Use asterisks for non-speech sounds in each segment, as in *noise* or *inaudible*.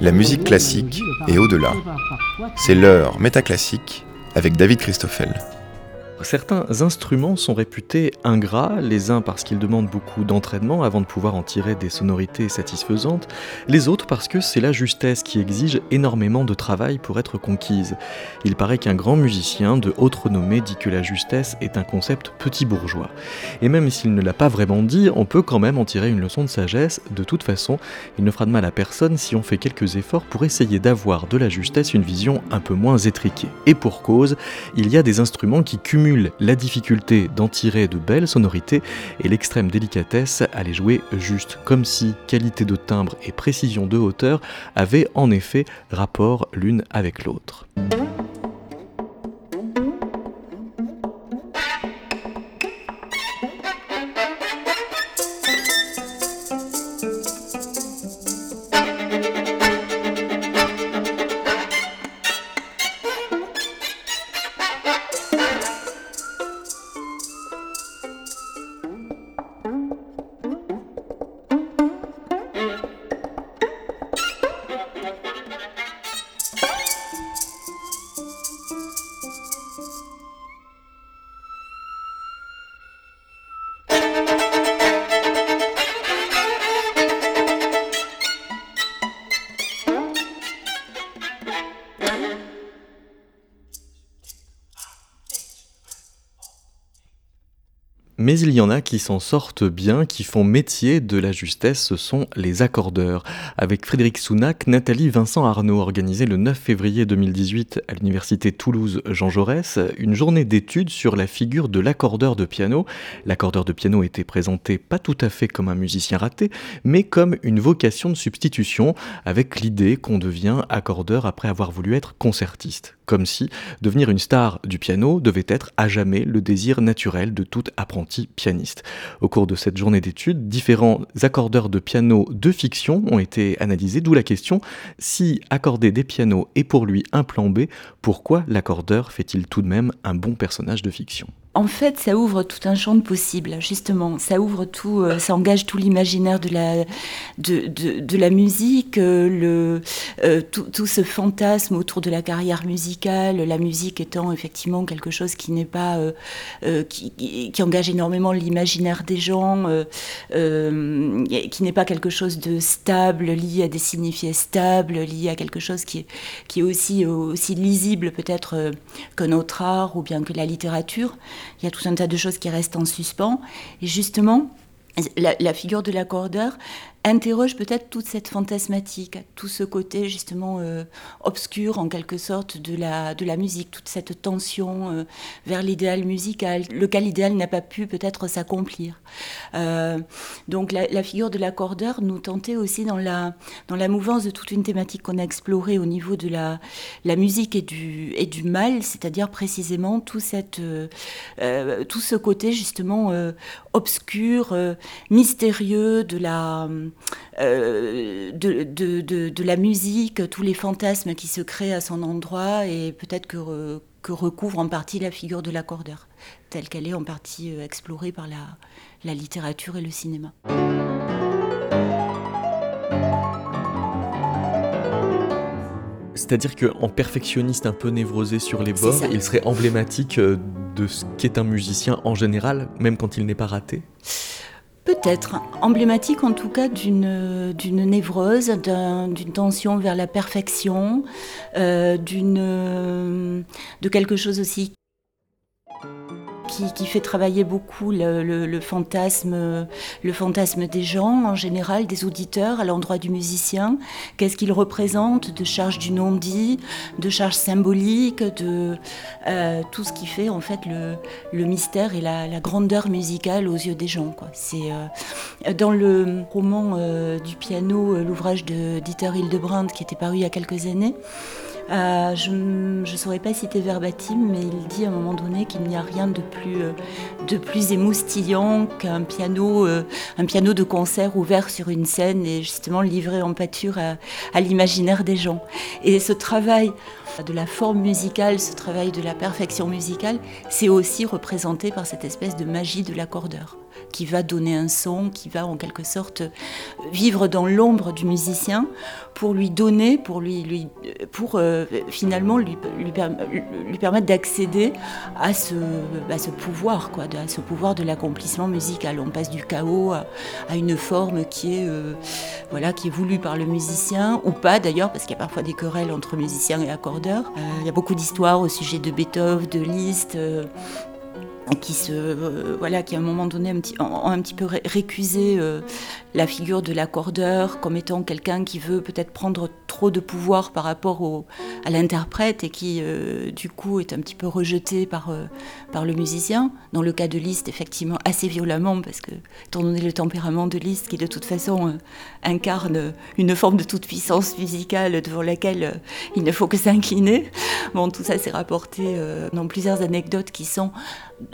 La musique classique et au-delà. C'est l'heure métaclassique avec David Christoffel. Certains instruments sont réputés ingrats, les uns parce qu'ils demandent beaucoup d'entraînement avant de pouvoir en tirer des sonorités satisfaisantes, les autres parce que c'est la justesse qui exige énormément de travail pour être conquise. Il paraît qu'un grand musicien de haute renommée dit que la justesse est un concept petit bourgeois. Et même s'il ne l'a pas vraiment dit, on peut quand même en tirer une leçon de sagesse. De toute façon, il ne fera de mal à personne si on fait quelques efforts pour essayer d'avoir de la justesse une vision un peu moins étriquée. Et pour cause, il y a des instruments qui cumulent la difficulté d'en tirer de belles sonorités et l'extrême délicatesse à les jouer juste, comme si qualité de timbre et précision de hauteur avaient en effet rapport l'une avec l'autre. Qui s'en sortent bien, qui font métier de la justesse, ce sont les accordeurs. Avec Frédéric Sounac, Nathalie Vincent Arnaud organisé le 9 février 2018 à l'université Toulouse Jean Jaurès une journée d'études sur la figure de l'accordeur de piano. L'accordeur de piano était présenté pas tout à fait comme un musicien raté, mais comme une vocation de substitution, avec l'idée qu'on devient accordeur après avoir voulu être concertiste comme si devenir une star du piano devait être à jamais le désir naturel de tout apprenti pianiste. Au cours de cette journée d'études, différents accordeurs de piano de fiction ont été analysés, d'où la question si accorder des pianos est pour lui un plan B, pourquoi l'accordeur fait-il tout de même un bon personnage de fiction? En fait, ça ouvre tout un champ de possibles, justement. Ça ouvre tout, euh, ça engage tout l'imaginaire de la, de, de, la musique, euh, le, euh, tout, ce fantasme autour de la carrière musicale, la musique étant effectivement quelque chose qui n'est pas, qui, qui, engage énormément l'imaginaire des gens, qui n'est pas quelque chose de stable, lié à des signifiés stables, lié à quelque chose qui est, qui est aussi, aussi lisible peut-être que notre art ou bien que la littérature il y a tout un tas de choses qui restent en suspens. Et justement, la, figure de l'accordeur, interroge peut-être toute cette fantasmatique, tout ce côté justement euh, obscur en quelque sorte de la, de la musique, toute cette tension euh, vers l'idéal musical, lequel idéal n'a pas pu peut-être s'accomplir. Euh, donc la, figure de l'accordeur nous tentait aussi dans la, dans la mouvance de toute une thématique qu'on a explorée au niveau de la, la musique et du, et du mal, c'est-à-dire précisément tout, cette, tout ce côté justement obscur, mystérieux de la euh, de, de, la musique, tous les fantasmes qui se créent à son endroit et peut-être que, que recouvre en partie la figure de l'accordeur, telle qu'elle est en partie euh, explorée par la, la littérature et le cinéma. C'est-à-dire qu'en perfectionniste un peu névrosé sur les bords, il serait emblématique euh, de ce qu'est un musicien en général, même quand il n'est pas raté? Peut-être, emblématique en tout cas d'une névrose, d'une tension vers la perfection, euh, de quelque chose aussi qui, fait travailler beaucoup le, fantasme, des gens en général, des auditeurs à l'endroit du musicien. Qu'est-ce qu'il représente de charge du non-dit, de charge symbolique, de euh, tout ce qui fait en fait le, mystère et la, grandeur musicale aux yeux des gens. C'est euh, dans le roman euh, du piano, l'ouvrage de Dieter Hildebrandt qui était paru il y a quelques années. Euh, je ne saurais pas citer verbatim, mais il dit à un moment donné qu'il n'y a rien de plus, euh, de plus émoustillant qu'un piano, euh, un piano de concert ouvert sur une scène et justement livré en pâture à, à l'imaginaire des gens. Et ce travail de la forme musicale, ce travail de la perfection musicale, c'est aussi représenté par cette espèce de magie de l'accordeur. Qui va donner un son, qui va en quelque sorte vivre dans l'ombre du musicien pour lui donner, pour lui, pour euh, finalement lui, permettre d'accéder à ce, à ce pouvoir, quoi, à ce pouvoir de l'accomplissement musical. On passe du chaos à, une forme qui est, euh, voilà, qui est voulue par le musicien ou pas d'ailleurs, parce qu'il y a parfois des querelles entre musiciens et accordeurs. Euh, il y a beaucoup d'histoires au sujet de Beethoven, de Liszt qui se euh, voilà qui à un moment donné un petit, ont un petit peu récusé euh, la figure de l'accordeur comme étant quelqu'un qui veut peut-être prendre trop de pouvoir par rapport au, à l'interprète et qui euh, du coup est un petit peu rejeté par, par le musicien. Dans le cas de Liszt, effectivement assez violemment parce que étant donné le tempérament de Liszt qui de toute façon incarne une forme de toute puissance musicale devant laquelle il ne faut que s'incliner. Bon, tout ça s'est rapporté dans plusieurs anecdotes qui sont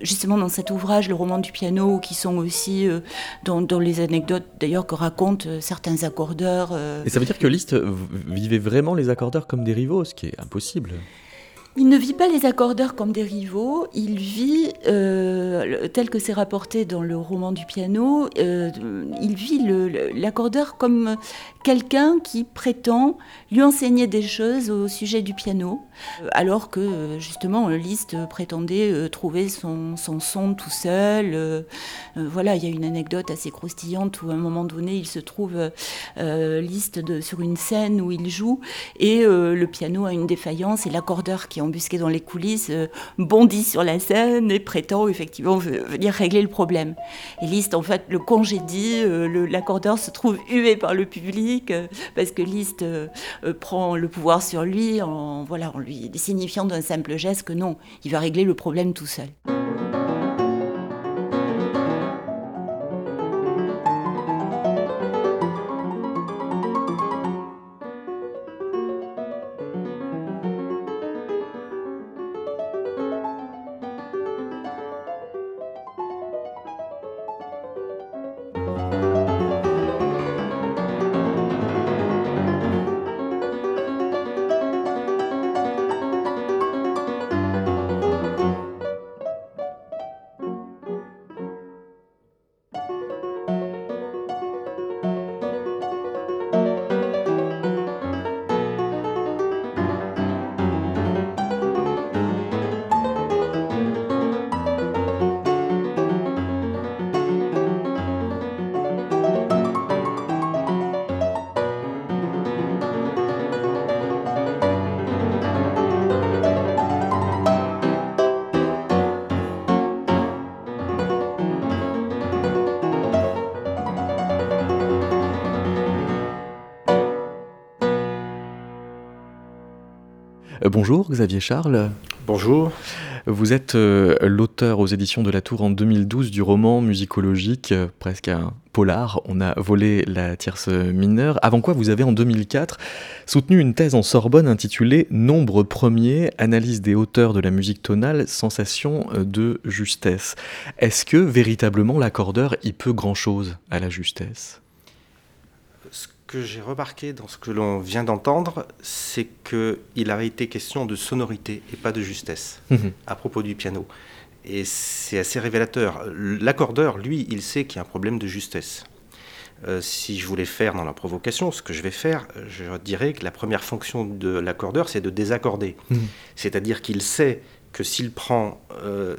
justement dans cet ouvrage, le roman du piano, qui sont aussi euh, dans, les anecdotes d'ailleurs que racontent euh, certains accordeurs. Euh. Et ça veut dire que Liszt vivait vraiment les accordeurs comme des rivaux, ce qui est impossible. Il ne vit pas les accordeurs comme des rivaux, il vit, tel que c'est rapporté dans le roman du piano, il vit l'accordeur comme quelqu'un qui prétend lui enseigner des choses au sujet du piano, alors que justement Liszt prétendait euh, trouver son, son tout seul. Euh, euh, voilà, il y a une anecdote assez croustillante où à un moment donné il se trouve Liszt sur une scène où il joue et le piano a une défaillance et l'accordeur qui est embusqué dans les coulisses bondit sur la scène et prétend effectivement venir régler le problème. Et Liszt en fait le congédie, l'accordeur se trouve hué par le public parce que Liszt prend le pouvoir sur lui lui signifiant d'un simple geste que non, il va régler le problème tout seul. Bonjour Xavier Charles. Bonjour. Vous êtes euh, l'auteur aux éditions de la Tour en 2012 du roman musicologique, euh, presque un polar, On a volé la tierce mineure, avant quoi vous avez en 2004 soutenu une thèse en Sorbonne intitulée Nombre premier, analyse des hauteurs de la musique tonale, sensation euh, de justesse. Est-ce que véritablement l'accordeur y peut grand-chose à la justesse? Que j'ai remarqué dans ce que l'on vient d'entendre, c'est qu'il avait été question de sonorité et pas de justesse mhm. à propos du piano. Et c'est assez révélateur. L'accordeur, lui, il sait qu'il y a un problème de justesse. Euh, si je voulais faire dans la provocation, ce que je vais faire, je dirais que la première fonction de l'accordeur, c'est de désaccorder. Mhm. C'est-à-dire qu'il sait que s'il prend euh,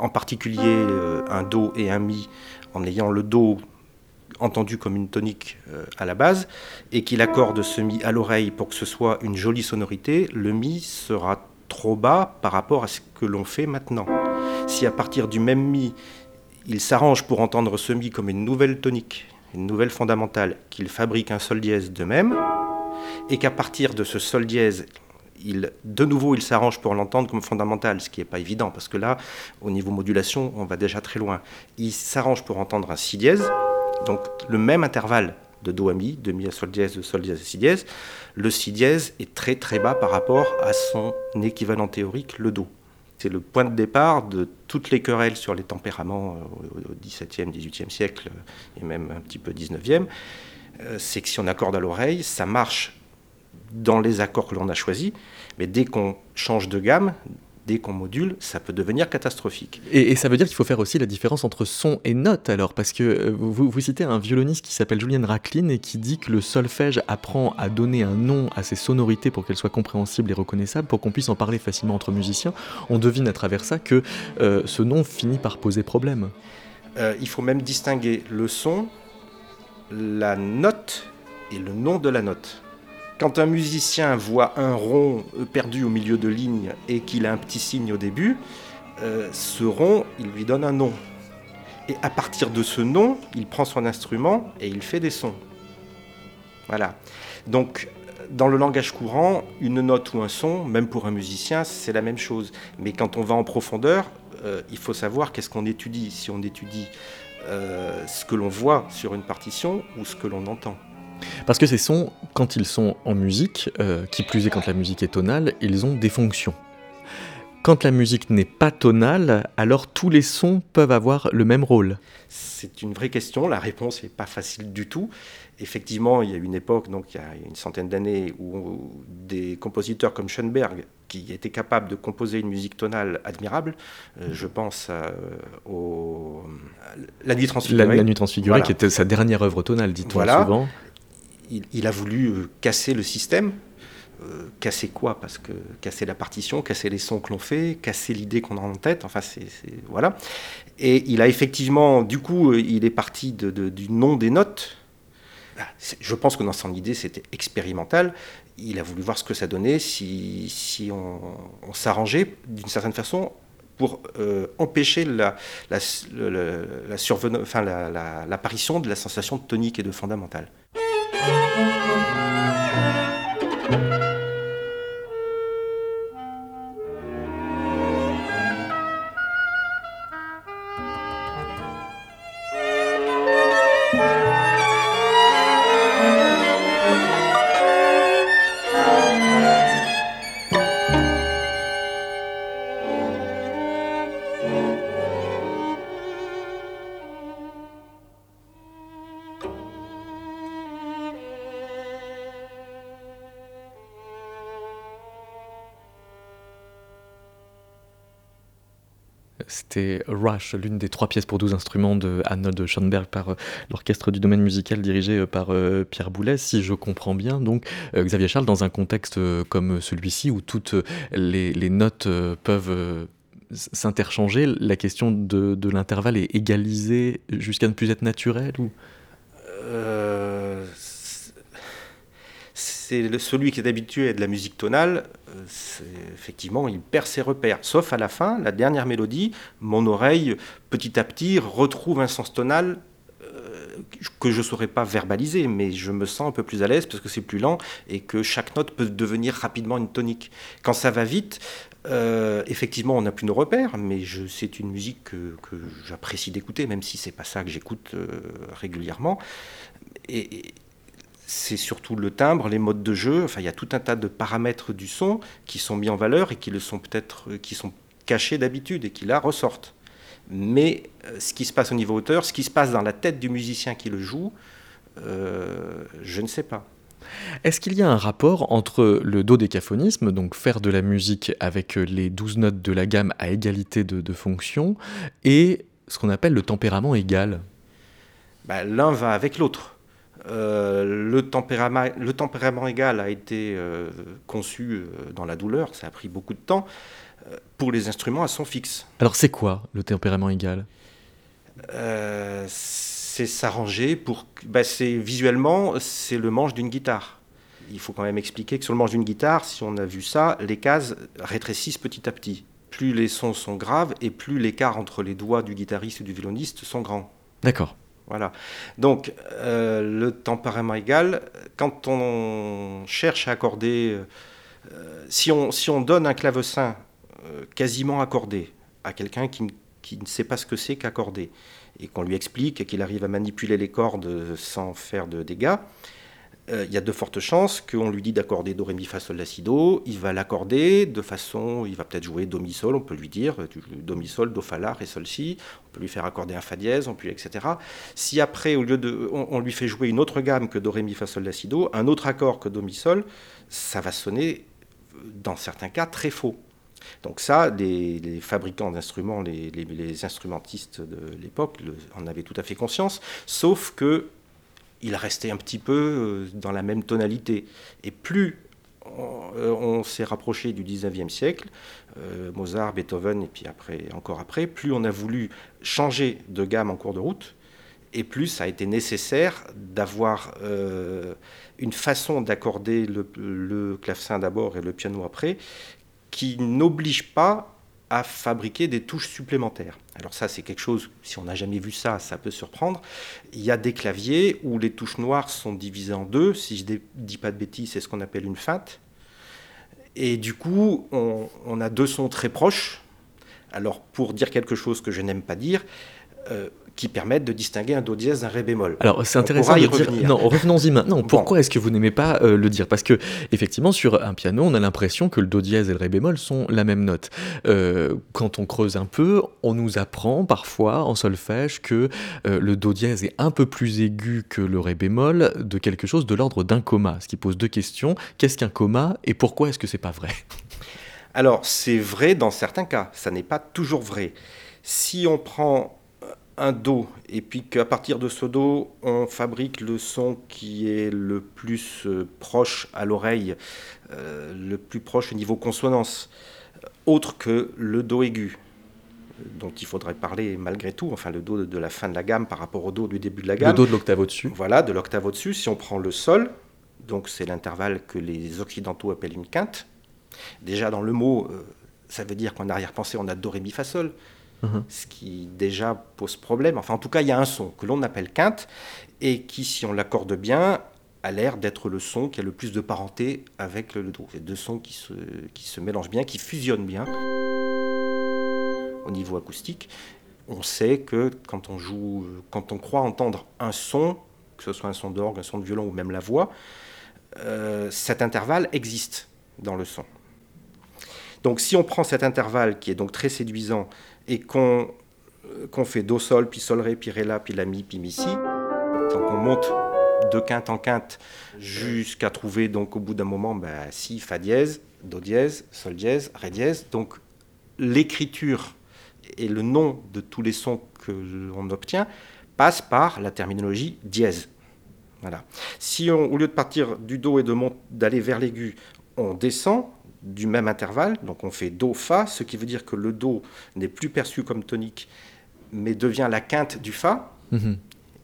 en particulier euh, un Do et un Mi, en ayant le Do entendu comme une tonique euh, à la base, et qu'il accorde ce mi à l'oreille pour que ce soit une jolie sonorité, le mi sera trop bas par rapport à ce que l'on fait maintenant. Si à partir du même mi, il s'arrange pour entendre ce mi comme une nouvelle tonique, une nouvelle fondamentale, qu'il fabrique un sol dièse de même, et qu'à partir de ce sol dièse, de nouveau, il s'arrange pour l'entendre comme fondamental, ce qui n'est pas évident, parce que là, au niveau modulation, on va déjà très loin. Il s'arrange pour entendre un si dièse, donc le même intervalle de Do à Mi, de Mi à Sol dièse, de Sol dièse à Si dièse, le Si dièse est très très bas par rapport à son équivalent théorique, le Do. C'est le point de départ de toutes les querelles sur les tempéraments euh, au XVIIe, XVIIIe siècle et même un petit peu XIXe. Euh, c'est que si on accorde à l'oreille, ça marche dans les accords que l'on a choisis, mais dès qu'on change de gamme, dès qu'on module, ça peut devenir catastrophique. Et, ça veut dire qu'il faut faire aussi la différence entre son et note alors, parce que euh, vous, vous citez un violoniste qui s'appelle Julien Racklin et qui dit que le solfège apprend à donner un nom à ses sonorités pour qu'elles soient compréhensibles et reconnaissables, pour qu'on puisse en parler facilement entre musiciens. On devine à travers ça que euh, ce nom finit par poser problème. Euh, il faut même distinguer le son, la note et le nom de la note. Quand un musicien voit un rond perdu au milieu de ligne et qu'il a un petit signe au début, euh, ce rond, il lui donne un nom. Et à partir de ce nom, il prend son instrument et il fait des sons. Voilà. Donc, dans le langage courant, une note ou un son, même pour un musicien, c'est la même chose. Mais quand on va en profondeur, euh, il faut savoir qu'est-ce qu'on étudie. Si on étudie euh, ce que l'on voit sur une partition ou ce que l'on entend. Parce que ces sons, quand ils sont en musique, euh, qui plus est quand la musique est tonale, ils ont des fonctions. Quand la musique n'est pas tonale, alors tous les sons peuvent avoir le même rôle. C'est une vraie question, la réponse n'est pas facile du tout. Effectivement, il y a une époque, donc il y a une centaine d'années, où des compositeurs comme Schoenberg, qui étaient capables de composer une musique tonale admirable, euh, je pense à, au, La Nuit Transfigurée. La, Nuit Transfigurée, qui était sa dernière œuvre tonale, dit-on souvent il, a voulu euh, casser le système. Euh, casser quoi? Parce que casser la partition, casser les sons que l'on fait, casser l'idée qu'on a en tête, enfin c'est voilà. Et il a effectivement, du coup, euh, il est parti du nom des notes. Ah, je pense que dans son idée c'était expérimental. Il a voulu voir ce que ça donnait si, on, s'arrangeait d'une certaine façon pour empêcher la, l'apparition de la sensation de tonique et de fondamentale. Rush, l'une des trois pièces pour 12 instruments de Arnold Schoenberg par euh, l'orchestre du domaine musical dirigé euh, par euh, Pierre Boulez, si je comprends bien. Donc, Xavier Charles, dans un contexte comme celui-ci où toutes les, notes peuvent s'interchanger, la question de, l'intervalle est égalisée jusqu'à ne plus être naturelle ou? C'est celui qui est habitué à de la musique tonale, euh, effectivement, il perd ses repères. Sauf à la fin, la dernière mélodie, mon oreille, petit à petit, retrouve un sens tonal euh, que je ne saurais pas verbaliser, mais je me sens un peu plus à l'aise parce que c'est plus lent et que chaque note peut devenir rapidement une tonique. Quand ça va vite, euh, effectivement, on n'a plus nos repères, mais c'est une musique que, j'apprécie d'écouter, même si c'est pas ça que j'écoute régulièrement. et, c'est surtout le timbre, les modes de jeu. Enfin, il y a tout un tas de paramètres du son qui sont mis en valeur et qui le sont peut-être, euh, qui sont cachés d'habitude et qui là ressortent. Mais euh, ce qui se passe au niveau hauteur, ce qui se passe dans la tête du musicien qui le joue, euh, je ne sais pas. Est-ce qu'il y a un rapport entre le dodécaphonisme, donc faire de la musique avec les douze notes de la gamme à égalité de, fonctions, et ce qu'on appelle le tempérament égal? Bah, L'un va avec l'autre. Euh, le, tempérament, le tempérament égal a été euh, conçu euh, dans la douleur, ça a pris beaucoup de temps, pour les instruments à son fixe. Alors c'est quoi le tempérament égal? C'est s'arranger pour... Bah, c'est, visuellement, c'est le manche d'une guitare. Il faut quand même expliquer que sur le manche d'une guitare, si on a vu ça, les cases rétrécissent petit à petit. Plus les sons sont graves et plus l'écart entre les doigts du guitariste et du violoniste sont grands. D'accord. Voilà. Donc, euh, le tempérament égal, quand on cherche à accorder, euh, si, on, si on donne un clavecin euh, quasiment accordé à quelqu'un qui, qui, ne sait pas ce que c'est qu'accorder, et qu'on lui explique et qu'il arrive à manipuler les cordes sans faire de dégâts, euh, il y a de fortes chances qu'on lui dit d'accorder Do, Ré, Mi, Fa, Sol, La, Si, Do. Il va l'accorder de façon. Il va peut-être jouer Do, Mi, Sol, on peut lui dire Do, Mi, Sol, Do, Fa, La, Ré, Sol, Si. On peut lui faire accorder un Fa dièse, on peut, etc. Si après, au lieu de. On, lui fait jouer une autre gamme que Do, Ré, Mi, Fa, Sol, La, Si, Do, un autre accord que Do, Mi, Sol, ça va sonner, dans certains cas, très faux. Donc ça, les, fabricants d'instruments, les, instrumentistes de l'époque en avaient tout à fait conscience, sauf que il restait un petit peu euh, dans la même tonalité. Et plus on, s'est rapproché du 19e siècle, euh, Mozart, Beethoven, et puis encore après, plus on a voulu changer de gamme en cours de route, et plus ça a été nécessaire d'avoir euh, une façon d'accorder le, le, clavecin d'abord et le piano après, qui n'oblige pas à fabriquer des touches supplémentaires. Alors ça, c'est quelque chose, si on n'a jamais vu ça, ça peut surprendre. Il y a des claviers où les touches noires sont divisées en deux. Si je ne dis pas de bêtises, c'est ce qu'on appelle une feinte. Et du coup, on, on, a deux sons très proches. Alors, pour dire quelque chose que je n'aime pas dire, euh, qui permettent de distinguer un do dièse d'un ré bémol. Alors c'est intéressant de dire. Non, revenons-y maintenant. Pourquoi est-ce que vous n'aimez pas euh, le dire? Parce que effectivement, sur un piano, on a l'impression que le do dièse et le ré bémol sont la même note. Euh, quand on creuse un peu, on nous apprend parfois en solfège que le do dièse est un peu plus aigu que le ré bémol de quelque chose de l'ordre d'un coma. Ce qui pose deux questions qu'est-ce qu'un coma et pourquoi est-ce que c'est pas vrai? Alors c'est vrai dans certains cas. Ça n'est pas toujours vrai. Si on prend un Do, et puis qu'à partir de ce Do, on fabrique le son qui est le plus euh, proche à l'oreille, euh, le plus proche au niveau consonance, autre que le Do aigu, dont il faudrait parler malgré tout, enfin le Do de la fin de la gamme par rapport au Do du début de la gamme. Le Do de l'octave au-dessus. Voilà, de l'octave au-dessus. Si on prend le Sol, donc c'est l'intervalle que les occidentaux appellent une quinte. Déjà dans le mot, euh, ça veut dire qu'en arrière-pensée, on a Do, Ré, Mi, Fa, Sol. Mhm. ce qui déjà pose problème. Enfin, en tout cas, il y a un son que l'on appelle quinte et qui, si on l'accorde bien, a l'air d'être le son qui a le plus de parenté avec le, do. C'est deux sons qui se, qui se mélangent bien, qui fusionnent bien au niveau acoustique. On sait que quand on joue, quand on croit entendre un son, que ce soit un son d'orgue, un son de violon ou même la voix, euh, cet intervalle existe dans le son. Donc si on prend cet intervalle qui est donc très séduisant et euh, qu'on fait Do Sol, puis Sol Ré, puis Ré La, puis La Mi, puis Mi Si, donc on monte de quinte en quinte jusqu'à trouver donc au bout d'un moment bah, Si, Fa dièse, Do dièse, Sol dièse, Ré dièse. Donc l'écriture et le nom de tous les sons que l'on obtient passe par la terminologie dièse. Voilà. Si on, au lieu de partir du Do et d'aller vers l'aigu, on descend, du même intervalle, donc on fait Do, Fa, ce qui veut dire que le Do n'est plus perçu comme tonique, mais devient la quinte du Fa. Mhm.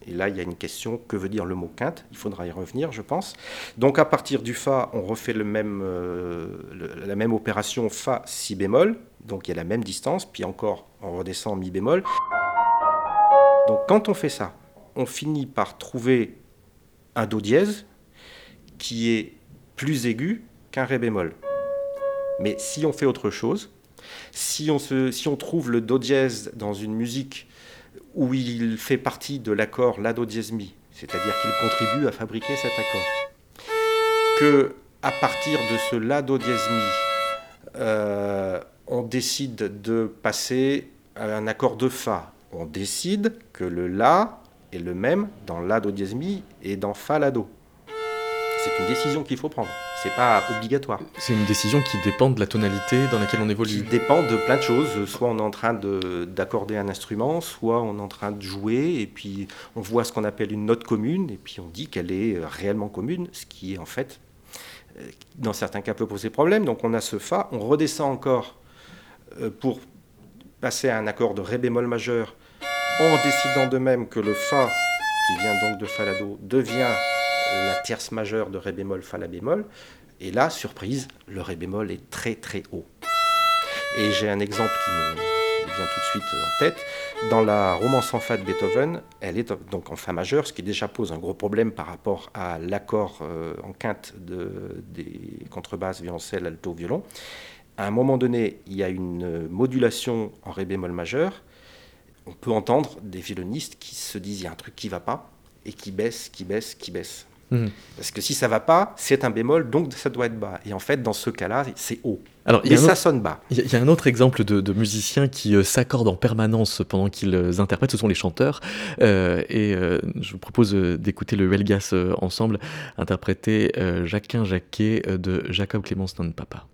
Et là, il y a une question, que veut dire le mot quinte? Il faudra y revenir, je pense. Donc à partir du Fa, on refait le même, euh, la même opération Fa, Si bémol, donc il y a la même distance, puis encore on redescend Mi bémol. Donc quand on fait ça, on finit par trouver un Do dièse qui est plus aigu qu'un Ré bémol. Mais si on fait autre chose, si on, trouve le do dièse dans une musique où il fait partie de l'accord la do dièse mi, c'est-à-dire qu'il contribue à fabriquer cet accord, que à partir de ce la do dièse mi, euh, on décide de passer à un accord de fa. On décide que le la est le même dans la do dièse mi et dans fa la do. C'est une décision qu'il faut prendre c'est pas obligatoire. C'est une décision qui dépend de la tonalité dans laquelle on évolue. Qui dépend de plein de choses. Soit on est en train d'accorder un instrument, soit on est en train de jouer, et puis on voit ce qu'on appelle une note commune, et puis on dit qu'elle est euh, réellement commune, ce qui est en fait, euh, dans certains cas, peut poser problème. Donc on a ce Fa, on redescend encore euh, pour passer à un accord de Ré bémol majeur, en décidant de même que le Fa, qui vient donc de Fa la Do, devient la tierce majeure de Ré bémol, Fa la bémol. Et là, surprise, le Ré bémol est très très haut. Et j'ai un exemple qui me vient tout de suite en tête. Dans la romance en Fa de Beethoven, elle est donc en Fa majeur, ce qui déjà pose un gros problème par rapport à l'accord euh, en quinte de, des contrebasses, violoncelle, alto, violon. À un moment donné, il y a une modulation en Ré bémol majeur. On peut entendre des violonistes qui se disent il y a un truc qui va pas, et qui baisse, qui baisse, qui baisse. Mhm. Parce que si ça va pas, c'est un bémol, donc ça doit être bas. Et en fait, dans ce cas-là, c'est haut. Alors, Mais ça sonne bas. Il y, a un autre exemple de, musiciens qui euh, s'accordent en permanence pendant qu'ils euh, interprètent, ce sont les chanteurs. Euh, et je vous propose d'écouter le Helgas ensemble, interpréter Jacquin Jacquet de Jacob Clémence Non Papa.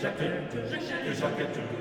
jaquette, jaquette, jaquette.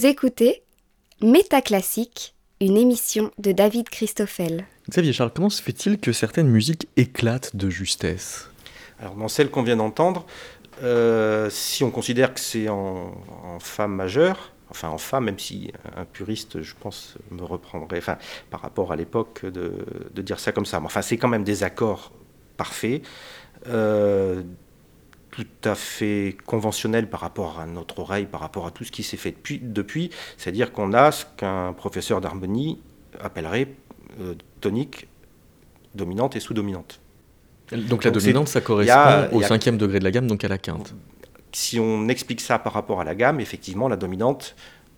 Vous écoutez Métaclassique, une émission de David Christoffel. Xavier Charles, comment se fait-il que certaines musiques éclatent de justesse? Alors, dans celle qu'on vient d'entendre, euh, si on considère que c'est en, Fa majeur, enfin en Fa, même si un puriste, je pense, me reprendrait, enfin, par rapport à l'époque, de, dire ça comme ça. Mais enfin, c'est quand même des accords parfaits. Euh, tout à fait conventionnel par rapport à notre oreille, par rapport à tout ce qui s'est fait depuis, depuis c'est-à-dire qu'on a ce qu'un professeur d'harmonie appellerait euh, tonique, dominante et sous-dominante. Donc, la dominante, ça correspond au cinquième degré de la gamme, donc à la quinte. Si on explique ça par rapport à la gamme, effectivement, la dominante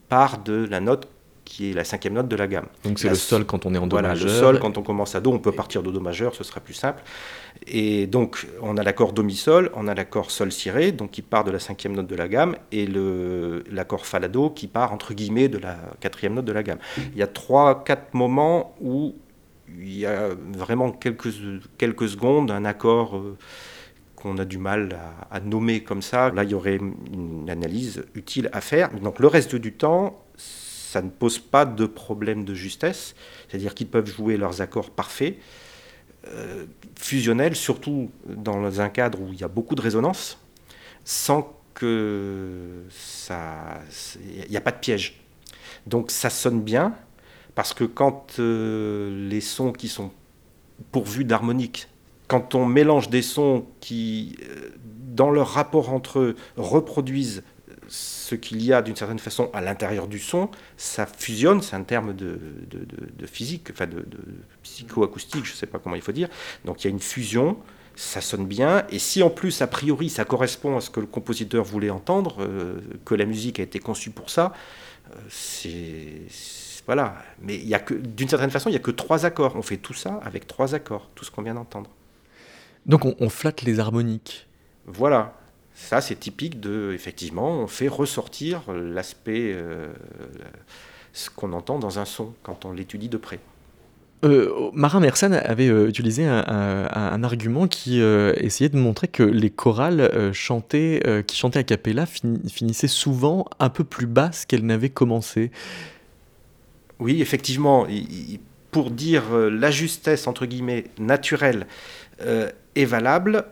part de la note qui est la cinquième note de la gamme. Donc c'est le sol quand on est en Do voilà, majeur. le sol quand on commence à Do, on peut partir de Do majeur, ce sera plus simple. Et donc on a l'accord Do mi sol, on a l'accord Sol si ré, donc qui part de la cinquième note de la gamme, et l'accord Fa la Do qui part entre guillemets de la quatrième note de la gamme. Il y a trois, quatre moments où il y a vraiment quelques, quelques secondes un accord. Euh, qu'on a du mal à, à, nommer comme ça. Là, il y aurait une analyse utile à faire. Donc le reste du temps, ça ne pose pas de problème de justesse, c'est-à-dire qu'ils peuvent jouer leurs accords parfaits, euh, fusionnels, surtout dans un cadre où il y a beaucoup de résonance, sans que ça... Il n'y a pas de piège. Donc ça sonne bien, parce que quand euh, les sons qui sont pourvus d'harmonique, quand on mélange des sons qui, euh, dans leur rapport entre eux, reproduisent ce qu'il y a d'une certaine façon à l'intérieur du son, ça fusionne, c'est un terme de, physique, enfin de, psychoacoustique, je ne sais pas comment il faut dire. Donc il y a une fusion, ça sonne bien, et si en plus, a priori, ça correspond à ce que le compositeur voulait entendre, euh, que la musique a été conçue pour ça, euh, c'est. Voilà. Mais d'une certaine façon, il n'y a que trois accords. On fait tout ça avec trois accords, tout ce qu'on vient d'entendre. Donc on flatte les harmoniques. Voilà. Ça, c'est typique de, effectivement, on fait ressortir l'aspect, euh, ce qu'on entend dans un son quand on l'étudie de près. Euh, Marin Mersenne avait euh, utilisé un, argument qui essayait de montrer que les chorales chantaient, qui chantaient a cappella finissaient souvent un peu plus basses qu'elles n'avaient commencé. Oui, effectivement, pour dire la justesse entre guillemets naturelle est valable,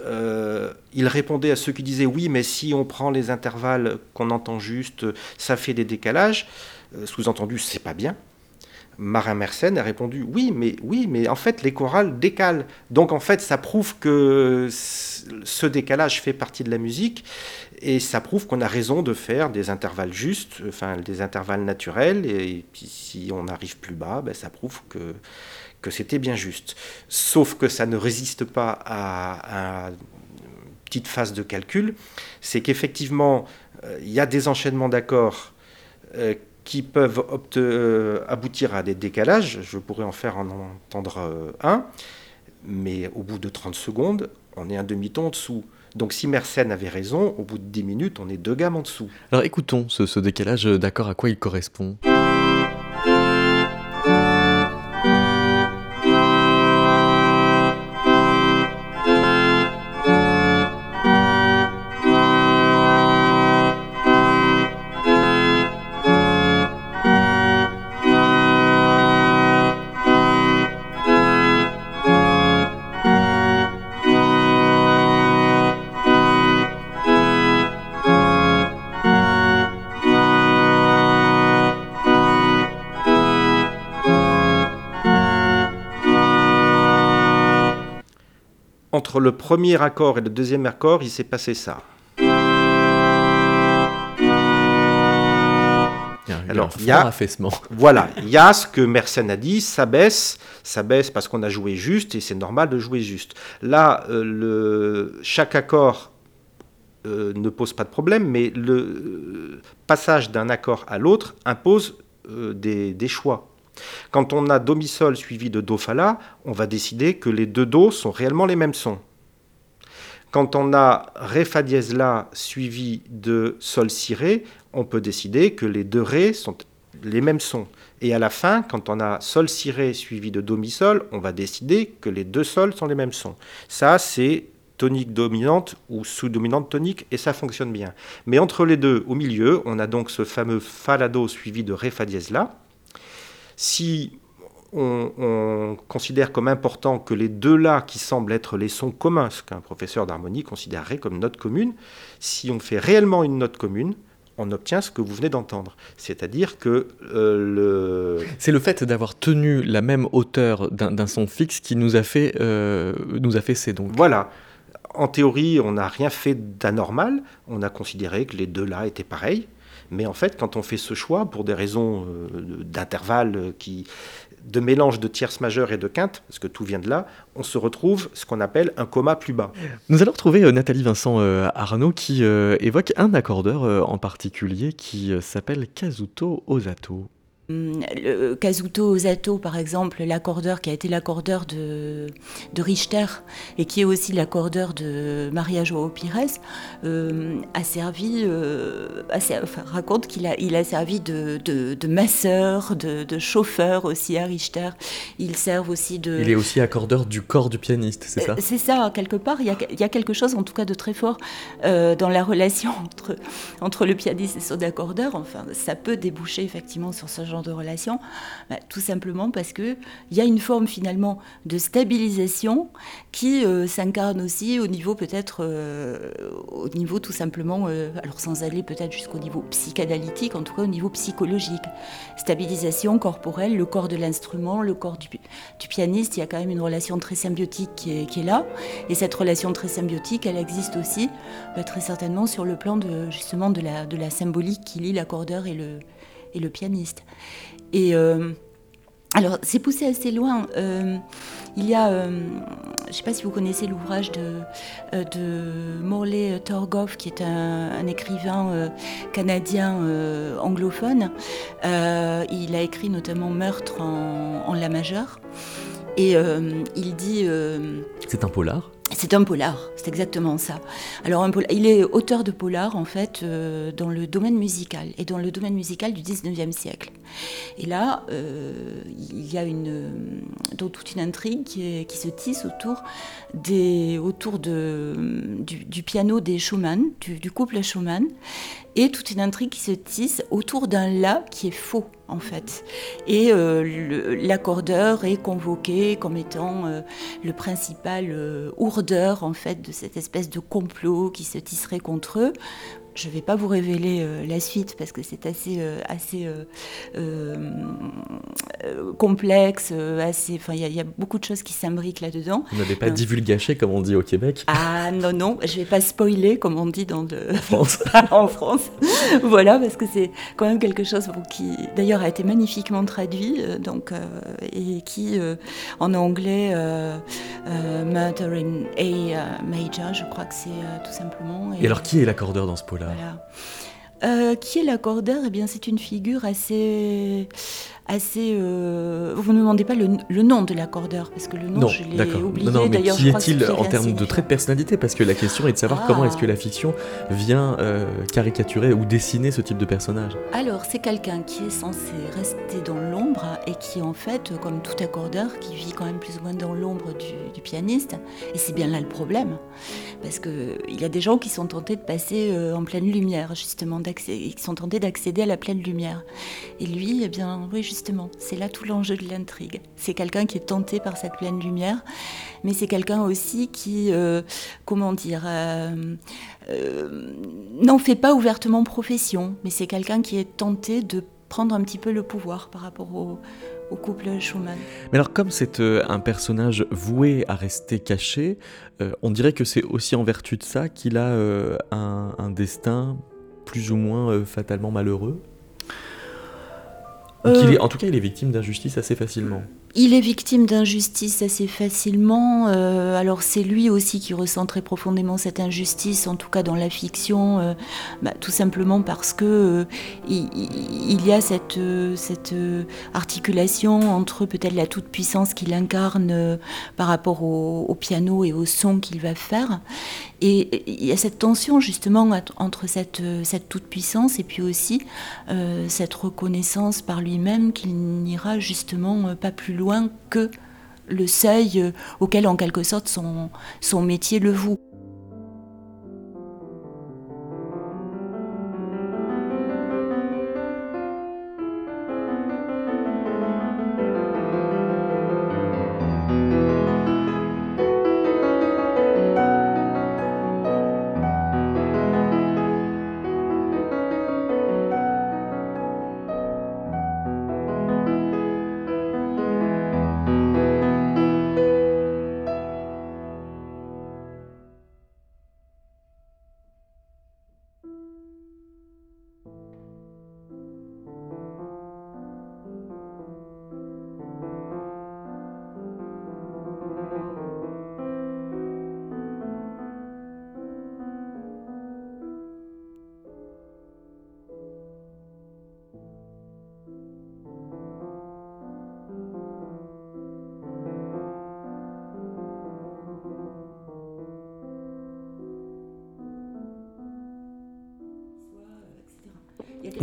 euh, il répondait à ceux qui disaient oui, mais si on prend les intervalles qu'on entend juste, ça fait des décalages. Euh, sous-entendu, c'est pas bien. Marin Mersenne a répondu oui, mais oui, mais en fait les chorales décalent. Donc en fait, ça prouve que ce décalage fait partie de la musique et ça prouve qu'on a raison de faire des intervalles justes, enfin des intervalles naturels. Et puis si on arrive plus bas, ben, ça prouve que que c'était bien juste. Sauf que ça ne résiste pas à, une petite phase de calcul, c'est qu'effectivement, euh, il y a des enchaînements d'accords euh, qui peuvent euh, aboutir à des décalages. Je pourrais en faire en entendre un, mais au bout de 30 secondes, on est un demi-ton en dessous. Donc si Mersenne avait raison, au bout de 10 minutes, on est deux gammes en dessous. Alors écoutons ce, ce décalage, d'accord à quoi il correspond? Entre le premier accord et le deuxième accord, il s'est passé ça. Alors, il y a affaissement. Voilà, il y a ce que Mersenne a dit, ça baisse, ça baisse parce qu'on a joué juste et c'est normal de jouer juste. Là, euh, le, chaque accord euh, ne pose pas de problème, mais le euh, passage d'un accord à l'autre impose des, des choix. Quand on a do mi sol suivi de do fa la, on va décider que les deux do sont réellement les mêmes sons. Quand on a ré fa dièse la suivi de sol si ré, on peut décider que les deux ré sont les mêmes sons. Et à la fin, quand on a sol si ré suivi de do mi sol, on va décider que les deux sols sont les mêmes sons. Ça, c'est tonique dominante ou sous-dominante tonique, et ça fonctionne bien. Mais entre les deux, au milieu, on a donc ce fameux fa la do suivi de ré fa dièse la, si on, considère comme important que les deux là qui semblent être les sons communs, ce qu'un professeur d'harmonie considérerait comme note commune, si on fait réellement une note commune, on obtient ce que vous venez d'entendre. C'est-à-dire que euh, le... *laughs* C'est le fait d'avoir tenu la même hauteur d'un son fixe qui nous a fait, euh, nous a fait ces donc. Voilà. En théorie, on n'a rien fait d'anormal. On a considéré que les deux là étaient pareils. Mais en fait, quand on fait ce choix, pour des raisons euh, d'intervalle, qui, de mélange de tierces majeures et de quintes, parce que tout vient de là, on se retrouve ce qu'on appelle un coma plus bas. Nous allons retrouver euh, Nathalie Vincent euh, Arnaud qui évoque un accordeur en particulier qui s'appelle Kazuto Osato. Hum, le Kazuto Osato, par exemple, l'accordeur qui a été l'accordeur de, de, Richter et qui est aussi l'accordeur de Maria Joao Pires, euh, a servi, euh, enfin, raconte qu'il a, il a servi de, de, de masseur, de, chauffeur aussi à Richter. Il sert aussi de. Il est aussi accordeur du corps du pianiste, c'est ça? Euh, C'est ça, quelque part. Il y, a, il y, a, quelque chose, en tout cas, de très fort dans la relation entre, entre le pianiste et son accordeur. Enfin, ça peut déboucher effectivement sur ce genre de relation bah, Tout simplement parce qu'il y a une forme finalement de stabilisation qui euh, s'incarne aussi au niveau peut-être, euh, au niveau tout simplement, euh, alors sans aller peut-être jusqu'au niveau psychanalytique, en tout cas au niveau psychologique. Stabilisation corporelle, le corps de l'instrument, le corps du, pianiste, il y a quand même une relation très symbiotique qui est, qui est, là. Et cette relation très symbiotique, elle existe aussi bah, très certainement sur le plan de, justement de la, de la symbolique qui lie l'accordeur et le, et le pianiste. Et euh, alors, c'est poussé assez loin. Euh, il y a, euh, je ne sais pas si vous connaissez l'ouvrage de, de Morley Torgoff, qui est un, écrivain canadien anglophone. il a écrit notamment Meurtre en, en La majeure. Et il dit. c'est un polar? C'est un polar, c'est exactement ça. Alors, un il est auteur de polar, en fait, euh, dans le domaine musical, et dans le domaine musical du 19e siècle. Et là, euh, il y a une, donc, toute une intrigue qui, qui, se tisse autour, des, autour de, du, piano des Schumann, du, du couple Schumann, et toute une intrigue qui se tisse autour d'un la qui est faux en fait. Et euh, l'accordeur est convoqué comme étant euh, le principal euh, ourdeur en fait de cette espèce de complot qui se tisserait contre eux. Je ne vais pas vous révéler euh, la suite parce que c'est assez, euh, assez euh, complexe, assez. Enfin, il y, a beaucoup de choses qui s'imbriquent là-dedans. Vous n'avez pas divulgaché comme on dit au Québec Ah non non, je vais pas spoiler comme on dit dans de... en France. *laughs* en France, voilà parce que c'est quand même quelque chose qui d'ailleurs a été magnifiquement traduit donc et qui en anglais Murder in A Major, je crois que c'est tout simplement. Et, et alors qui est l'accordeur dans ce pot-là? Euh, qui est l'accordeur? Eh bien, c'est une figure assez, assez. Euh, vous ne me demandez pas le, nom de l'accordeur, parce que le nom, je l'ai oublié. Non, mais qui est-il en termes de traits de personnalité? Parce que la question est de savoir comment est-ce que la fiction vient euh, caricaturer ou dessiner ce type de personnage. Alors, c'est quelqu'un qui est censé rester dans l'ombre et qui, en fait, comme tout accordeur, qui vit quand même plus ou moins dans l'ombre du, pianiste. Et c'est bien là le problème, parce qu'il y a des gens qui sont tentés de passer euh, en pleine lumière, justement, qui sont tentés d'accéder à la pleine lumière. Et lui, eh bien, oui, justement, c'est là tout l'enjeu de l'intrigue. C'est quelqu'un qui est tenté par cette pleine lumière, mais c'est quelqu'un aussi qui, euh, comment dire, euh, euh, n'en fait pas ouvertement profession, mais c'est quelqu'un qui est tenté de prendre un petit peu le pouvoir par rapport au, couple Schumann. Mais alors comme c'est un personnage voué à rester caché, on dirait que c'est aussi en vertu de ça qu'il a un, destin plus ou moins fatalement malheureux euh, en tout cas, il est victime d'injustice assez facilement. Il est victime d'injustice assez facilement. Euh, alors c'est lui aussi qui ressent très profondément cette injustice, en tout cas dans la fiction, euh, bah, tout simplement parce que il, y a cette, cette articulation entre peut-être la toute puissance qu'il incarne par rapport au, piano et au son qu'il va faire, et il y a cette tension justement entre cette, cette toute puissance et puis aussi cette reconnaissance par lui-même qu'il n'ira justement pas plus loin que le seuil euh, auquel en quelque sorte son, son métier le voue.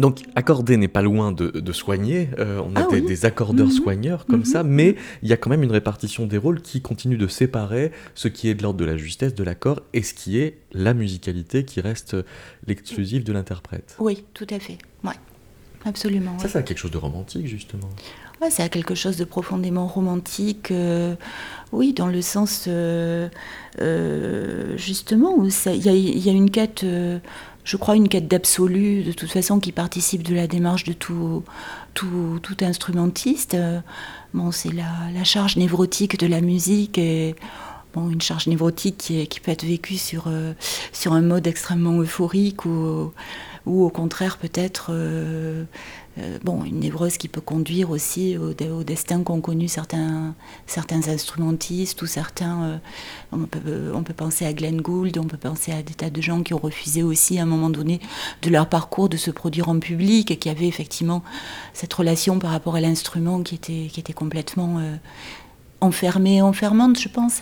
Donc accorder n'est pas loin de, soigner, euh, on a ah des, accordeurs mhm. soigneurs comme mhm. ça, mais il y a quand même une répartition des rôles qui continue de séparer ce qui est de l'ordre de la justesse de l'accord et ce qui est la musicalité qui reste l'exclusive de l'interprète. Oui, tout à fait, ouais. absolument. Ça, ça a quelque chose de romantique justement. Ouais, ça a quelque chose de profondément romantique, euh, oui, dans le sens euh, justement où il y, a une quête je crois, une quête d'absolu, de toute façon, qui participe de la démarche de tout, tout, instrumentiste. Bon, c'est la, la, charge névrotique de la musique et une charge névrotique qui, qui peut être vécue sur, euh, sur un mode extrêmement euphorique ou, ou au contraire peut-être euh, euh, bon, une névrose qui peut conduire aussi au, destin qu'ont connu certains, instrumentistes ou certains. Euh, on, peut, penser à Glenn Gould, on peut penser à des tas de gens qui ont refusé aussi à un moment donné de leur parcours de se produire en public et qui avaient effectivement cette relation par rapport à l'instrument qui était, qui était complètement enfermée, enfermante, je pense.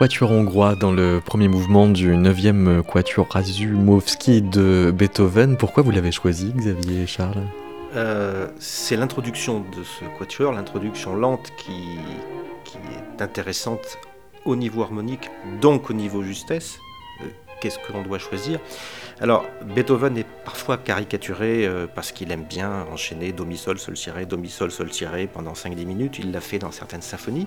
Quatuor hongrois dans le premier mouvement du 9e quatuor Razumovski de Beethoven. Pourquoi vous l'avez choisi, Xavier et Charles? Euh, C'est l'introduction de ce quatuor, l'introduction lente qui, est intéressante au niveau harmonique, donc au niveau justesse. Euh, qu'est-ce que l'on doit choisir? Alors, Beethoven est parfois caricaturé euh, parce qu'il aime bien enchaîner do mi sol sol tiré, do mi sol sol tiré pendant 5-10 minutes. Il l'a fait dans certaines symphonies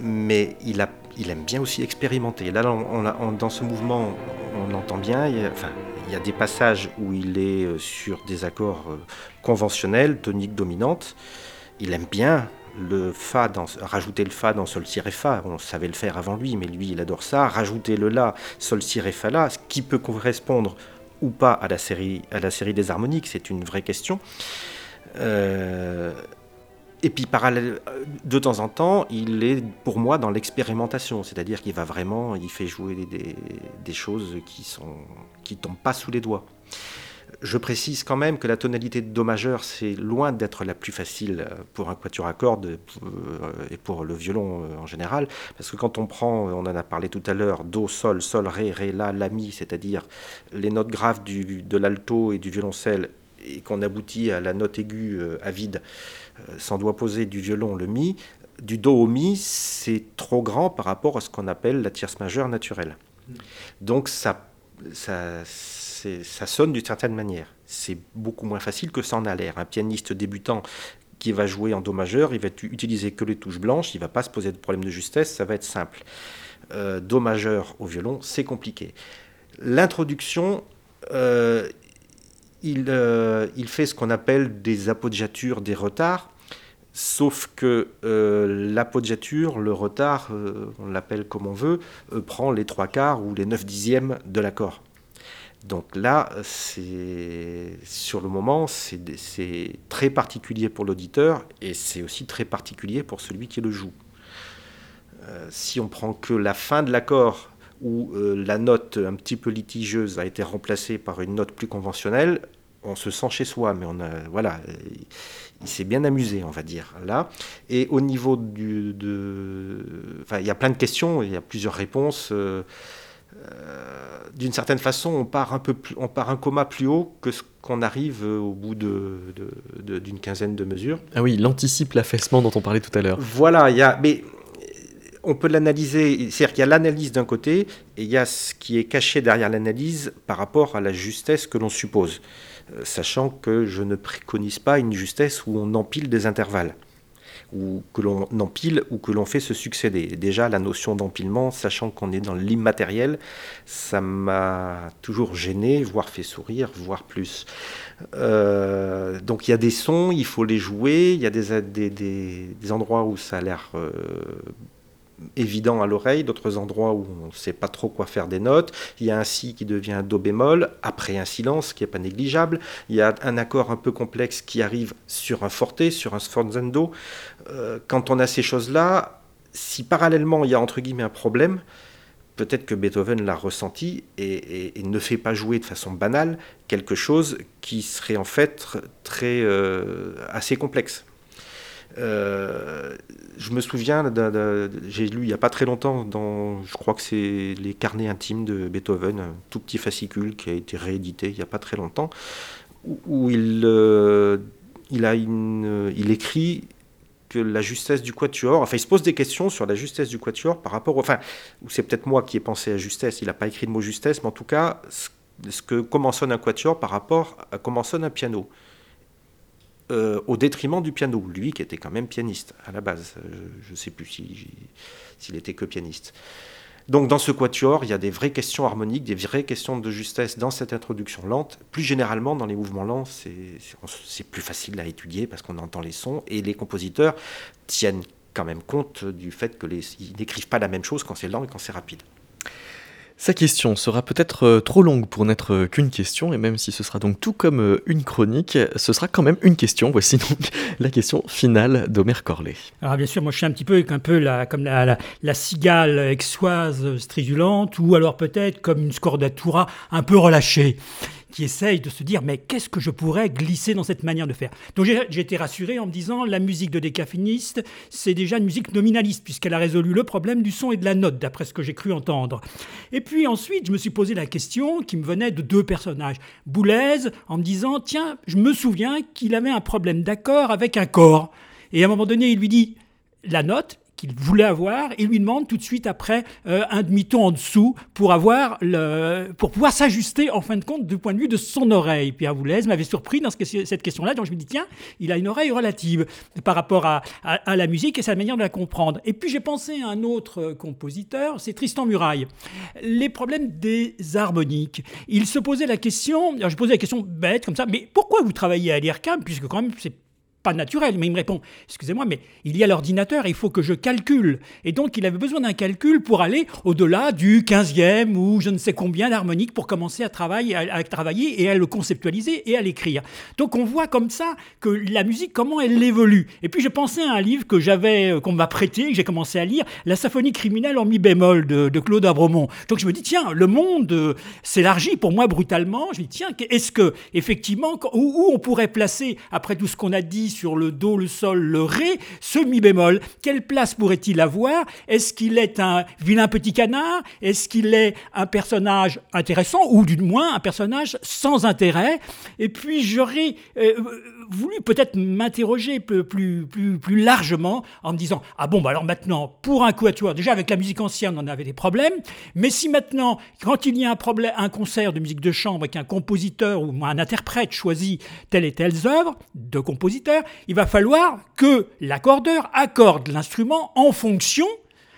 mais il, a, il aime bien aussi expérimenter. Là, dans ce mouvement, on entend bien, il y, a, enfin, il y a des passages où il est euh, sur des accords euh, conventionnels, toniques dominantes. Il aime bien le fa dans, rajouter le fa dans sol si fa, on savait le faire avant lui, mais lui il adore ça. Rajouter le la, sol si fa la, ce qui peut correspondre ou pas à la série, à la série des harmoniques, c'est une vraie question. Euh, et puis parallèle, de temps en temps, il est pour moi dans l'expérimentation, c'est-à-dire qu'il va vraiment, il fait jouer des, choses qui sont qui tombent pas sous les doigts. Je précise quand même que la tonalité de do majeur, c'est loin d'être la plus facile pour un quatuor à cordes euh, et pour le violon euh, en général, parce que quand on prend, on en a parlé tout à l'heure, do, sol, sol, ré, ré, la, la, mi, c'est-à-dire les notes graves du, de l'alto et du violoncelle, et qu'on aboutit à la note aiguë euh, à vide, euh, sans doigt posé du violon, le mi, du do au mi, c'est trop grand par rapport à ce qu'on appelle la tierce majeure naturelle. Donc ça, ça, ça sonne d'une certaine manière. C'est beaucoup moins facile que ça en a l'air. Un pianiste débutant qui va jouer en do majeur, il va utiliser que les touches blanches, il ne va pas se poser de problème de justesse, ça va être simple. Euh, do majeur au violon, c'est compliqué. L'introduction, euh, euh, il, fait ce qu'on appelle des appoggiatures, des retards. Sauf que euh, l'apoggiature, le retard, euh, on l'appelle comme on veut, prend les trois quarts ou les neuf dixièmes de l'accord. Donc là, sur le moment, c'est très particulier pour l'auditeur et c'est aussi très particulier pour celui qui le joue. si on prend que la fin de l'accord où euh, la note un petit peu litigieuse a été remplacée par une note plus conventionnelle, on se sent chez soi, mais on a, voilà, il s'est bien amusé, on va dire, là. Et au niveau du, de, enfin, il y a plein de questions, il y a plusieurs réponses. Euh, euh, d'une certaine façon, on part un peu, plus, on part un coma plus haut que ce qu'on arrive au bout d'une de, quinzaine de mesures. Ah oui, il anticipe l'affaissement dont on parlait tout à l'heure. Voilà, il y a, mais on peut l'analyser, c'est-à-dire qu'il y a l'analyse d'un côté et il y a ce qui est caché derrière l'analyse par rapport à la justesse que l'on suppose, euh, sachant que je ne préconise pas une justesse où on empile des intervalles ou que l'on empile ou que l'on fait se succéder. Déjà, la notion d'empilement, sachant qu'on est dans l'immatériel, ça m'a toujours gêné, voire fait sourire, voire plus. Euh, donc il y a des sons, il faut les jouer, il y a des, des, endroits où ça a l'air euh, évident à l'oreille, d'autres endroits où on ne sait pas trop quoi faire des notes. Il y a un si qui devient un do bémol, après un silence qui n'est pas négligeable. Il y a un accord un peu complexe qui arrive sur un forte, sur un sforzando. Euh, quand on a ces choses-là, si parallèlement il y a entre guillemets un problème, peut-être que Beethoven l'a ressenti et, ne fait pas jouer de façon banale quelque chose qui serait en fait très euh, assez complexe. Euh, je me souviens, j'ai lu il n'y a pas très longtemps, dans, je crois que c'est les carnets intimes de Beethoven, un tout petit fascicule qui a été réédité il n'y a pas très longtemps, où, il, euh, il, écrit que la justesse du quatuor, enfin il se pose des questions sur la justesse du quatuor par rapport, enfin, c'est peut-être moi qui ai pensé à justesse, il n'a pas écrit le mot justesse, mais en tout cas, ce que comment sonne un quatuor par rapport à comment sonne un piano. Euh, au détriment du piano, lui qui était quand même pianiste à la base. Euh, je ne sais plus s'il était que pianiste. Donc dans ce quatuor, il y a des vraies questions harmoniques, des vraies questions de justesse dans cette introduction lente. Plus généralement, dans les mouvements lents, c'est plus facile à étudier parce qu'on entend les sons et les compositeurs tiennent quand même compte du fait qu'ils n'écrivent pas la même chose quand c'est lent et quand c'est rapide. Sa question sera peut-être euh, trop longue pour n'être euh, qu'une question, et même si ce sera donc tout comme euh, une chronique, ce sera quand même une question. Voici donc *laughs* la question finale d'Omer Corlet. Alors bien sûr, moi je suis un petit peu la, comme la, la, cigale exoise stridulante, ou alors peut-être comme une scordatura un peu relâchée. Qui essaye de se dire mais qu'est-ce que je pourrais glisser dans cette manière de faire? Donc j'ai été rassuré en me disant la musique de décaffiniste, c'est déjà une musique nominaliste puisqu'elle a résolu le problème du son et de la note, d'après ce que j'ai cru entendre. Et puis ensuite, je me suis posé la question qui me venait de deux personnages. Boulez, en me disant tiens, je me souviens qu'il avait un problème d'accord avec un corps. Et à un moment donné, il lui dit la note, qu'il voulait avoir il lui demande tout de suite après euh, un demi-ton en dessous pour avoir le, pour pouvoir s'ajuster en fin de compte du point de vue de son oreille. Pierre Boulez m'avait surpris dans cette question-là, donc je me dis tiens, il a une oreille relative par rapport à, la musique et sa manière de la comprendre. Et puis j'ai pensé à un autre compositeur, c'est Tristan Muraille. Les problèmes des harmoniques. Il se posait la question, alors je posais la question bête comme ça, mais pourquoi vous travaillez à l'IRCAM puisque quand même c'est pas naturel, mais il me répond, excusez-moi, mais il y a l'ordinateur, il faut que je calcule. Et donc il avait besoin d'un calcul pour aller au-delà du 15e ou je ne sais combien d'harmoniques pour commencer à travailler, à, travailler et à le conceptualiser et à l'écrire. Donc on voit comme ça que la musique, comment elle évolue. Et puis je pensais à un livre que j'avais, euh, qu'on m'a prêté, que j'ai commencé à lire, La symphonie criminelle en mi bémol de, Claude Abromont. Donc je me dis, tiens, le monde euh, s'élargit pour moi brutalement. Je me dis, tiens, est-ce que effectivement, où on pourrait placer, après tout ce qu'on a dit, sur le Do, le Sol, le Ré, ce Mi bémol. Quelle place pourrait-il avoir? Est-ce qu'il est un vilain petit canard? Est-ce qu'il est un personnage intéressant ou du moins un personnage sans intérêt? Et puis j'aurais euh, voulu peut-être m'interroger plus, plus, plus, largement en me disant Ah bon, bah alors maintenant, pour un quatuor, déjà avec la musique ancienne, on avait des problèmes, mais si maintenant, quand il y a un, problème, un concert de musique de chambre avec un compositeur ou un interprète choisit telle et telle œuvre de compositeur, il va falloir que l'accordeur accorde l'instrument en fonction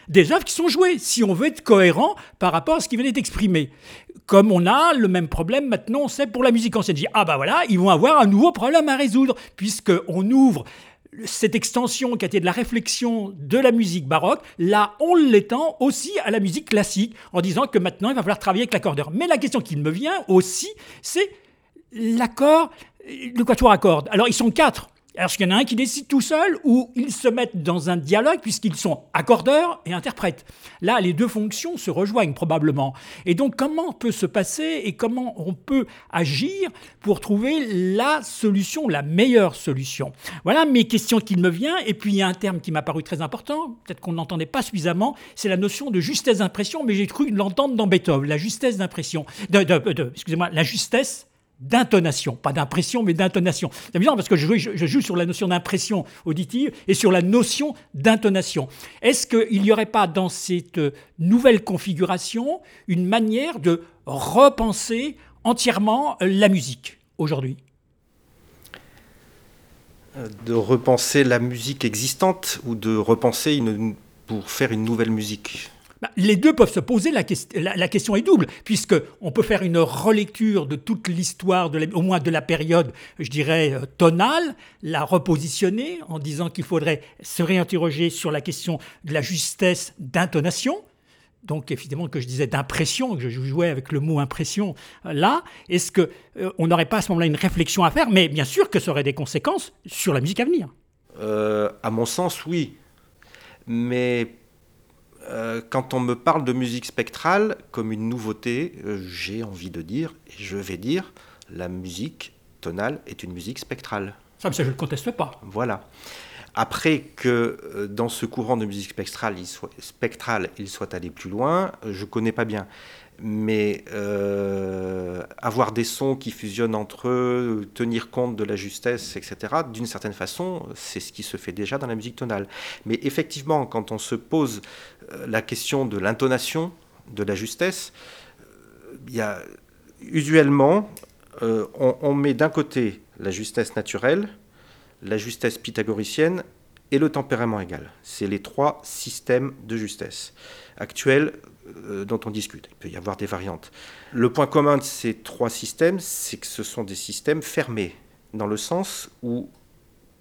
des œuvres qui sont jouées, si on veut être cohérent par rapport à ce qui venait d'exprimer. Comme on a le même problème maintenant, on sait pour la musique ancienne. Ah bah voilà, ils vont avoir un nouveau problème à résoudre, puisqu'on ouvre cette extension qui a été de la réflexion de la musique baroque, là, on l'étend aussi à la musique classique, en disant que maintenant, il va falloir travailler avec l'accordeur. Mais la question qui me vient aussi, c'est l'accord, le quatuor à cordes. Alors, ils sont quatre. Alors, qu'il y en a un qui décide tout seul ou ils se mettent dans un dialogue puisqu'ils sont accordeurs et interprètes? Là, les deux fonctions se rejoignent probablement. Et donc, comment peut se passer et comment on peut agir pour trouver la solution, la meilleure solution? Voilà mes questions qui me viennent. Et puis, il y a un terme qui m'a paru très important, peut-être qu'on n'entendait pas suffisamment, c'est la notion de justesse d'impression, mais j'ai cru l'entendre dans Beethoven. La justesse d'impression, excusez-moi, la justesse d'intonation, pas d'impression, mais d'intonation. C'est amusant parce que je, joue sur la notion d'impression auditive et sur la notion d'intonation. Est-ce qu'il n'y aurait pas dans cette nouvelle configuration une manière de repenser entièrement la musique aujourd'hui? De repenser la musique existante ou de repenser pour faire une nouvelle musique? Les deux peuvent se poser, la, question est double, puisqu'on peut faire une relecture de toute l'histoire, au moins de la période, je dirais, euh, tonale, la repositionner en disant qu'il faudrait se réinterroger sur la question de la justesse d'intonation, donc évidemment que je disais d'impression, que je jouais avec le mot impression euh, là, est-ce qu'on euh, n'aurait pas à ce moment-là une réflexion à faire? Mais bien sûr que ça aurait des conséquences sur la musique à venir. à mon sens, oui. Mais euh, quand on me parle de musique spectrale comme une nouveauté, euh, j'ai envie de dire, et je vais dire, la musique tonale est une musique spectrale. Ça, je ne le conteste pas. Voilà. Après que euh, dans ce courant de musique spectrale, il soit, spectrale, il soit allé plus loin, je ne connais pas bien mais avoir des sons qui fusionnent entre eux, tenir compte de la justesse, etc., d'une certaine façon, c'est ce qui se fait déjà dans la musique tonale. Mais effectivement, quand on se pose la question de l'intonation, de la justesse, euh, il y a, usuellement, on met d'un côté la justesse naturelle, la justesse pythagoricienne et le tempérament égal. C'est les trois systèmes de justesse actuels euh, dont on discute. Il peut y avoir des variantes. Le point commun de ces trois systèmes, c'est que ce sont des systèmes fermés, dans le sens où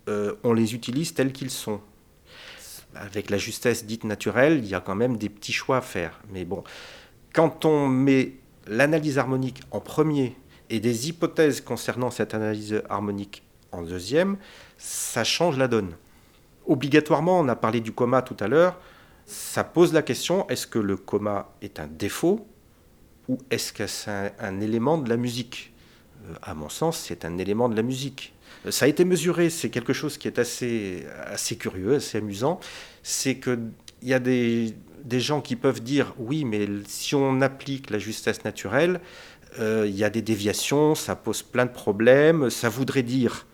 euh, on les utilise tels qu'ils sont. Avec la justesse dite naturelle, il y a quand même des petits choix à faire. Mais bon, quand on met l'analyse harmonique en premier et des hypothèses concernant cette analyse harmonique en deuxième, ça change la donne. Obligatoirement, on a parlé du coma tout à l'heure, ça pose la question, est-ce que le coma est un défaut ou est-ce que c'est un, élément de la musique? À mon sens, c'est un élément de la musique. Ça a été mesuré, c'est quelque chose qui est assez, assez curieux, assez amusant. C'est qu'il y a des, des, gens qui peuvent dire oui, mais si on applique la justesse naturelle, euh, il y a des déviations, ça pose plein de problèmes. Ça voudrait dire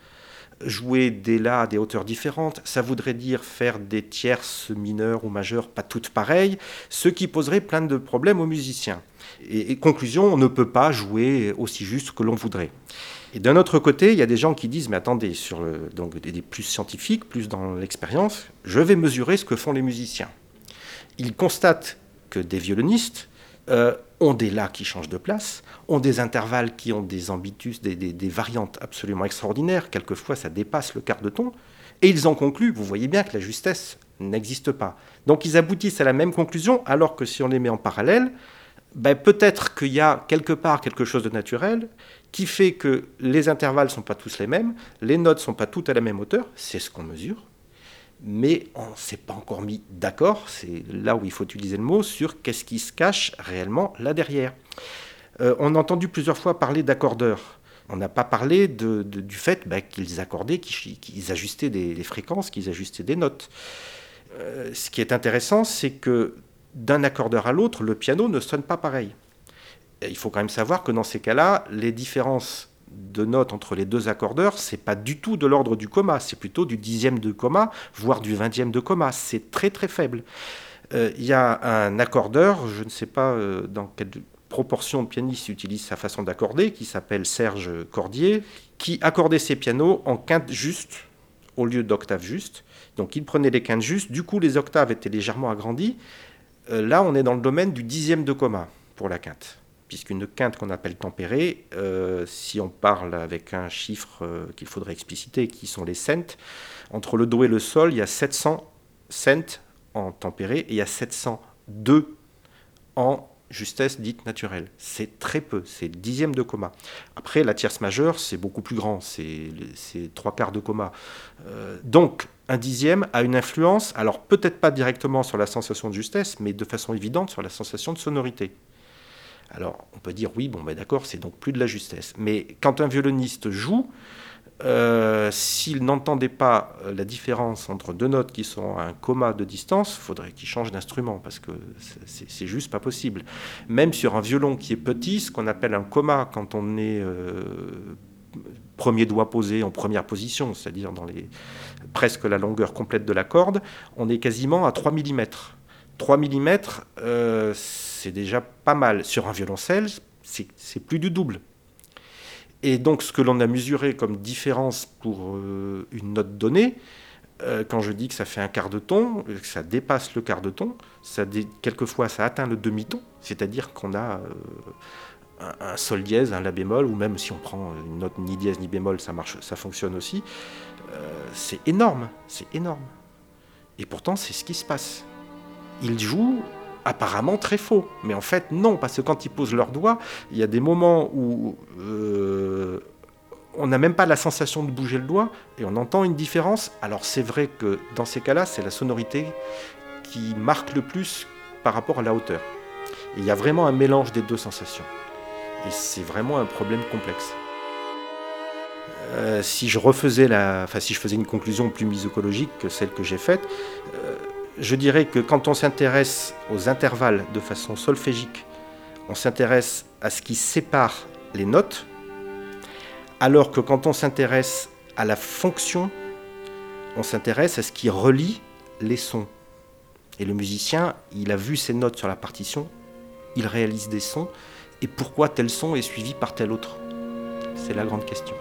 jouer des La à des hauteurs différentes, ça voudrait dire faire des tierces mineures ou majeures pas toutes pareilles, ce qui poserait plein de problèmes aux musiciens. Et, conclusion, on ne peut pas jouer aussi juste que l'on voudrait. Et d'un autre côté, il y a des gens qui disent, mais attendez, sur donc des plus scientifiques, plus dans l'expérience, je vais mesurer ce que font les musiciens. Ils constatent que des violonistes euh, ont des La qui changent de place, ont des intervalles qui ont des ambitus, des, des, variantes absolument extraordinaires, quelquefois ça dépasse le quart de ton, et ils en concluent, vous voyez bien que la justesse n'existe pas. Donc ils aboutissent à la même conclusion, alors que si on les met en parallèle, ben, peut-être qu'il y a quelque part quelque chose de naturel qui fait que les intervalles ne sont pas tous les mêmes, les notes ne sont pas toutes à la même hauteur, c'est ce qu'on mesure, mais on ne s'est pas encore mis d'accord, c'est là où il faut utiliser le mot, sur qu'est-ce qui se cache réellement là derrière. Euh, on a entendu plusieurs fois parler d'accordeurs. On n'a pas parlé du fait bah, qu'ils accordaient, qu'ils ajustaient des, fréquences, qu'ils ajustaient des notes. Euh, ce qui est intéressant, c'est que d'un accordeur à l'autre, le piano ne sonne pas pareil. Il faut quand même savoir que dans ces cas-là, les différences de notes entre les deux accordeurs, c'est pas du tout de l'ordre du comma, c'est plutôt du dixième de comma, voire du vingtième de comma. C'est très très faible. Euh, il y a un accordeur, je ne sais pas euh, dans quelle proportion de pianistes utilise sa façon d'accorder, qui s'appelle Serge Cordier, qui accordait ses pianos en quinte juste au lieu d'octave juste. Donc il prenait les quintes justes, du coup les octaves étaient légèrement agrandies. Euh, là, on est dans le domaine du dixième de comma pour la quinte puisqu'une quinte qu'on appelle tempérée, euh, si on parle avec un chiffre euh, qu'il faudrait expliciter, qui sont les cents, entre le Do et le Sol, il y a 700 cents en tempéré et il y a 702 en justesse dite naturelle. C'est très peu, c'est le dixième de comma. Après, la tierce majeure, c'est beaucoup plus grand, c'est trois quarts de comma. Euh, donc, un dixième a une influence, alors peut-être pas directement sur la sensation de justesse, mais de façon évidente sur la sensation de sonorité. Alors, on peut dire oui, bon, ben d'accord, c'est donc plus de la justesse. Mais quand un violoniste joue, euh, s'il n'entendait pas euh, la différence entre deux notes qui sont à un coma de distance, il faudrait qu'il change d'instrument parce que c'est juste pas possible. Même sur un violon qui est petit, ce qu'on appelle un coma quand on est euh, premier doigt posé en première position, c'est-à-dire dans presque la longueur complète de la corde, on est quasiment à 3 mm. 3 mm, c'est déjà pas mal. Sur un violoncelle, c'est plus du double. Et donc ce que l'on a mesuré comme différence pour euh, une note donnée, euh, quand je dis que ça fait un quart de ton, que ça dépasse le quart de ton, ça quelquefois ça atteint le demi-ton, c'est-à-dire qu'on a euh, un, sol dièse, un la bémol, ou même si on prend une note ni dièse ni bémol, ça marche, ça fonctionne aussi. c'est énorme, c'est énorme. Et pourtant c'est ce qui se passe. Il joue apparemment très faux. Mais en fait, non, parce que quand ils posent leurs doigts, il y a des moments où euh, on n'a même pas la sensation de bouger le doigt et on entend une différence. Alors c'est vrai que dans ces cas-là, c'est la sonorité qui marque le plus par rapport à la hauteur. il y a vraiment un mélange des deux sensations. Et c'est vraiment un problème complexe. Euh, si je refaisais la, enfin si je faisais une conclusion plus musicologique que celle que j'ai faite, euh, je dirais que quand on s'intéresse aux intervalles de façon solfégique, on s'intéresse à ce qui sépare les notes, alors que quand on s'intéresse à la fonction, on s'intéresse à ce qui relie les sons. Et le musicien, il a vu ces notes sur la partition, il réalise des sons, et pourquoi tel son est suivi par tel autre? C'est la grande question.